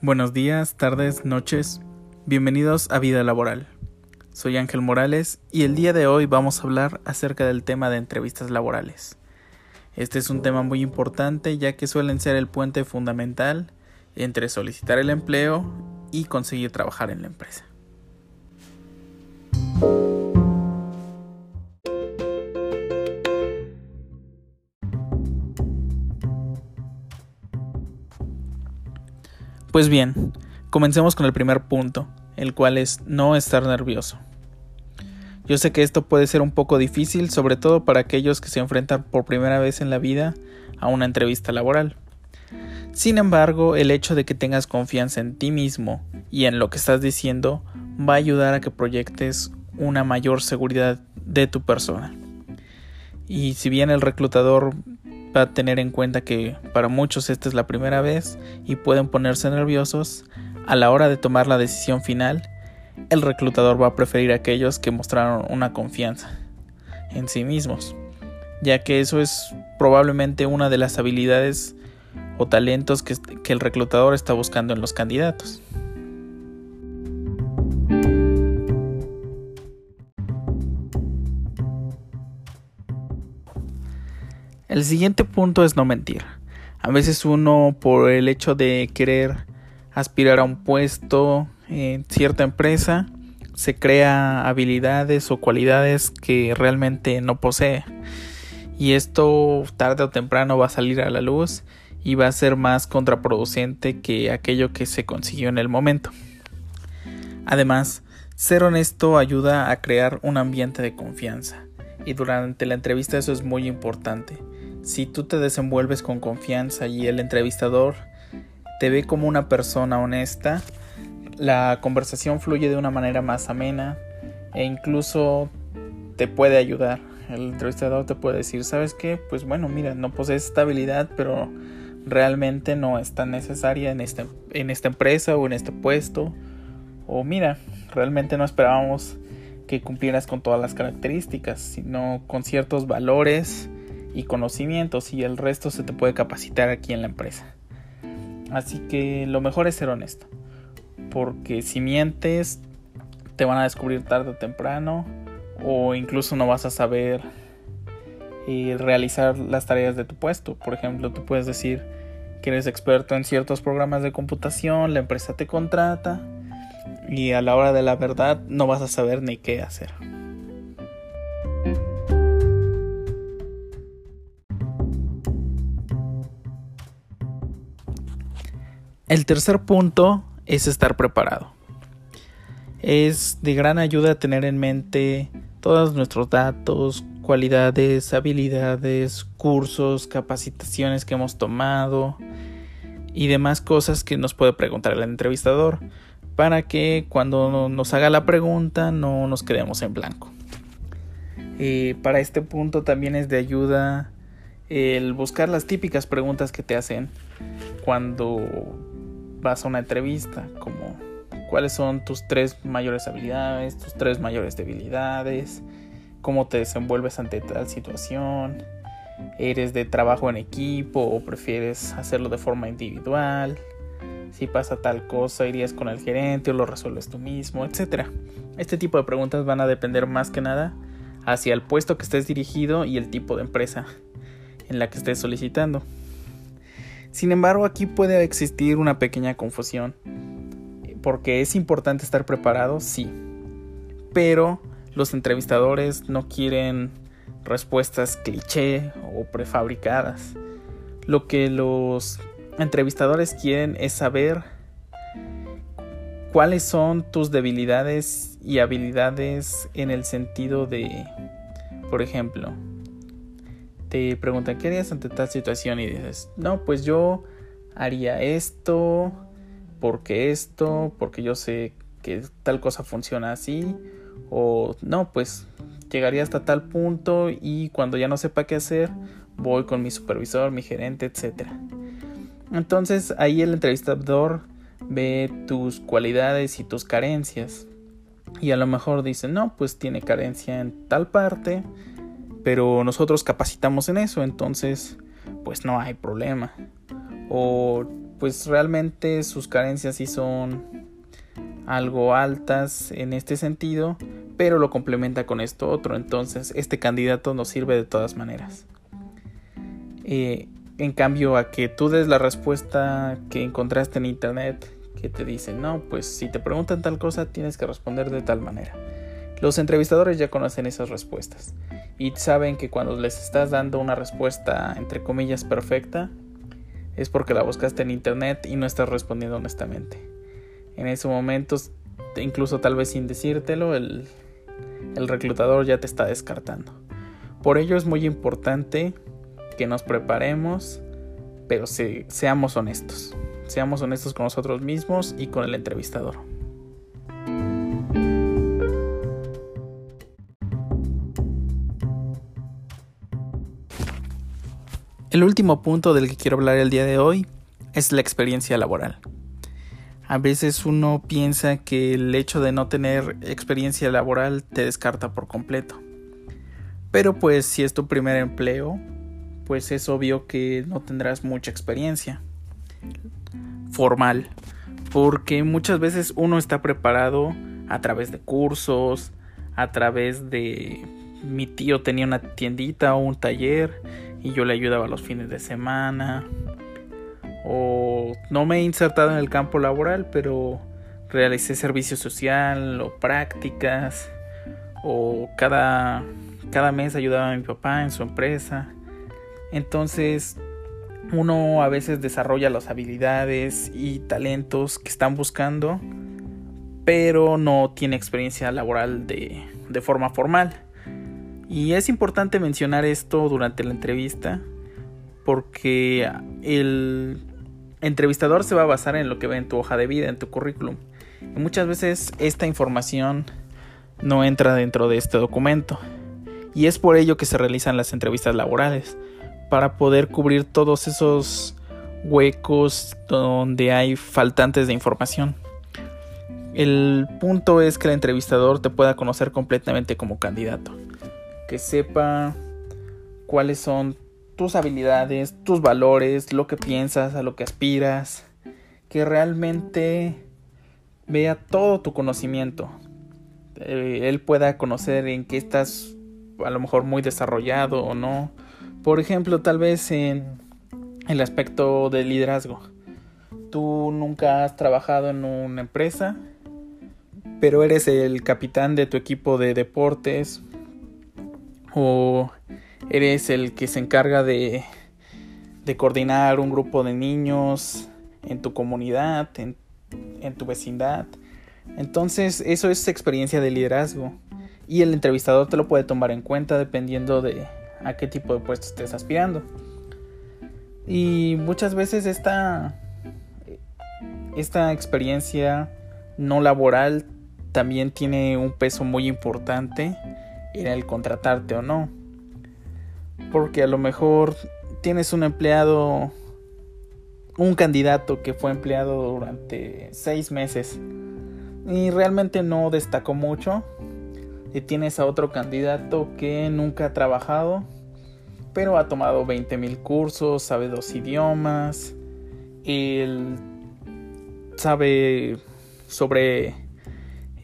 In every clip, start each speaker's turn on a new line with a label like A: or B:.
A: Buenos días, tardes, noches. Bienvenidos a Vida Laboral. Soy Ángel Morales y el día de hoy vamos a hablar acerca del tema de entrevistas laborales. Este es un tema muy importante ya que suelen ser el puente fundamental entre solicitar el empleo y conseguir trabajar en la empresa. Pues bien, comencemos con el primer punto, el cual es no estar nervioso. Yo sé que esto puede ser un poco difícil, sobre todo para aquellos que se enfrentan por primera vez en la vida a una entrevista laboral. Sin embargo, el hecho de que tengas confianza en ti mismo y en lo que estás diciendo va a ayudar a que proyectes una mayor seguridad de tu persona. Y si bien el reclutador va a tener en cuenta que para muchos esta es la primera vez y pueden ponerse nerviosos, a la hora de tomar la decisión final, el reclutador va a preferir a aquellos que mostraron una confianza en sí mismos, ya que eso es probablemente una de las habilidades o talentos que, que el reclutador está buscando en los candidatos. El siguiente punto es no mentir. A veces uno por el hecho de querer aspirar a un puesto en cierta empresa se crea habilidades o cualidades que realmente no posee. Y esto tarde o temprano va a salir a la luz y va a ser más contraproducente que aquello que se consiguió en el momento. Además, ser honesto ayuda a crear un ambiente de confianza y durante la entrevista eso es muy importante. Si tú te desenvuelves con confianza y el entrevistador te ve como una persona honesta, la conversación fluye de una manera más amena e incluso te puede ayudar. El entrevistador te puede decir, ¿sabes qué? Pues bueno, mira, no posees esta habilidad, pero realmente no es tan necesaria en, este, en esta empresa o en este puesto. O mira, realmente no esperábamos que cumplieras con todas las características, sino con ciertos valores y conocimientos y el resto se te puede capacitar aquí en la empresa. Así que lo mejor es ser honesto, porque si mientes te van a descubrir tarde o temprano o incluso no vas a saber eh, realizar las tareas de tu puesto. Por ejemplo, tú puedes decir que eres experto en ciertos programas de computación, la empresa te contrata y a la hora de la verdad no vas a saber ni qué hacer. El tercer punto es estar preparado. Es de gran ayuda tener en mente todos nuestros datos, cualidades, habilidades, cursos, capacitaciones que hemos tomado y demás cosas que nos puede preguntar el entrevistador para que cuando nos haga la pregunta no nos quedemos en blanco. Eh, para este punto también es de ayuda el buscar las típicas preguntas que te hacen cuando vas a una entrevista, como cuáles son tus tres mayores habilidades, tus tres mayores debilidades, cómo te desenvuelves ante tal situación, eres de trabajo en equipo o prefieres hacerlo de forma individual, si pasa tal cosa irías con el gerente o lo resuelves tú mismo, etc. Este tipo de preguntas van a depender más que nada hacia el puesto que estés dirigido y el tipo de empresa en la que estés solicitando. Sin embargo, aquí puede existir una pequeña confusión, porque es importante estar preparado, sí, pero los entrevistadores no quieren respuestas cliché o prefabricadas. Lo que los entrevistadores quieren es saber cuáles son tus debilidades y habilidades en el sentido de, por ejemplo, te preguntan, ¿qué harías ante tal situación? Y dices, no, pues yo haría esto, porque esto, porque yo sé que tal cosa funciona así, o no, pues llegaría hasta tal punto y cuando ya no sepa qué hacer, voy con mi supervisor, mi gerente, etc. Entonces ahí el entrevistador ve tus cualidades y tus carencias. Y a lo mejor dice, no, pues tiene carencia en tal parte, pero nosotros capacitamos en eso, entonces pues no hay problema. O pues realmente sus carencias sí son algo altas en este sentido, pero lo complementa con esto otro, entonces este candidato nos sirve de todas maneras. Eh, en cambio, a que tú des la respuesta que encontraste en internet, que te dicen, no, pues si te preguntan tal cosa, tienes que responder de tal manera. Los entrevistadores ya conocen esas respuestas y saben que cuando les estás dando una respuesta entre comillas perfecta, es porque la buscaste en internet y no estás respondiendo honestamente. En ese momento, incluso tal vez sin decírtelo, el, el reclutador ya te está descartando. Por ello es muy importante que nos preparemos, pero seamos honestos. Seamos honestos con nosotros mismos y con el entrevistador. El último punto del que quiero hablar el día de hoy es la experiencia laboral. A veces uno piensa que el hecho de no tener experiencia laboral te descarta por completo. Pero pues si es tu primer empleo, pues es obvio que no tendrás mucha experiencia formal, porque muchas veces uno está preparado a través de cursos, a través de mi tío tenía una tiendita o un taller y yo le ayudaba los fines de semana. O no me he insertado en el campo laboral, pero realicé servicio social o prácticas. O cada, cada mes ayudaba a mi papá en su empresa. Entonces, uno a veces desarrolla las habilidades y talentos que están buscando, pero no tiene experiencia laboral de, de forma formal. Y es importante mencionar esto durante la entrevista porque el entrevistador se va a basar en lo que ve en tu hoja de vida, en tu currículum. Y muchas veces esta información no entra dentro de este documento. Y es por ello que se realizan las entrevistas laborales para poder cubrir todos esos huecos donde hay faltantes de información. El punto es que el entrevistador te pueda conocer completamente como candidato, que sepa cuáles son tus habilidades, tus valores, lo que piensas, a lo que aspiras, que realmente vea todo tu conocimiento. Eh, él pueda conocer en qué estás a lo mejor muy desarrollado o no, por ejemplo, tal vez en el aspecto del liderazgo. Tú nunca has trabajado en una empresa, pero eres el capitán de tu equipo de deportes o eres el que se encarga de, de coordinar un grupo de niños en tu comunidad, en, en tu vecindad. Entonces eso es experiencia de liderazgo y el entrevistador te lo puede tomar en cuenta dependiendo de, a qué tipo de puesto estés aspirando. Y muchas veces esta, esta experiencia no laboral también tiene un peso muy importante el contratarte o no. Porque a lo mejor tienes un empleado, un candidato que fue empleado durante seis meses y realmente no destacó mucho y tienes a otro candidato que nunca ha trabajado, pero ha tomado 20.000 cursos, sabe dos idiomas, él sabe sobre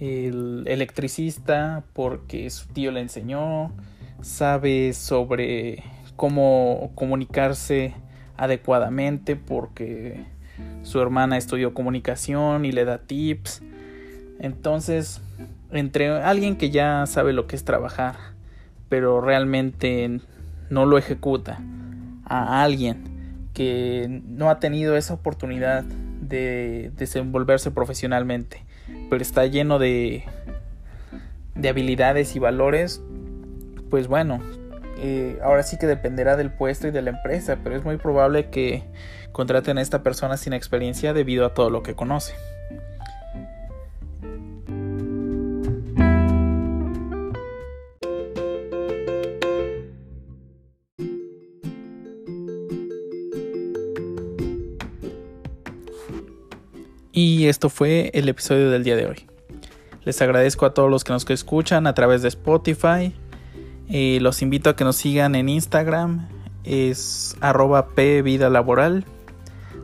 A: el electricista porque su tío le enseñó, sabe sobre cómo comunicarse adecuadamente porque su hermana estudió comunicación y le da tips. Entonces, entre alguien que ya sabe lo que es trabajar, pero realmente no lo ejecuta, a alguien que no ha tenido esa oportunidad de desenvolverse profesionalmente, está lleno de, de habilidades y valores, pues bueno, eh, ahora sí que dependerá del puesto y de la empresa, pero es muy probable que contraten a esta persona sin experiencia debido a todo lo que conoce. Y esto fue el episodio del día de hoy. Les agradezco a todos los que nos escuchan a través de Spotify. los invito a que nos sigan en Instagram. Es arroba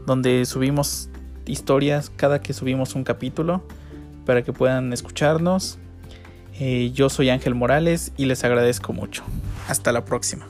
A: donde subimos historias cada que subimos un capítulo para que puedan escucharnos. Eh, yo soy Ángel Morales y les agradezco mucho. Hasta la próxima.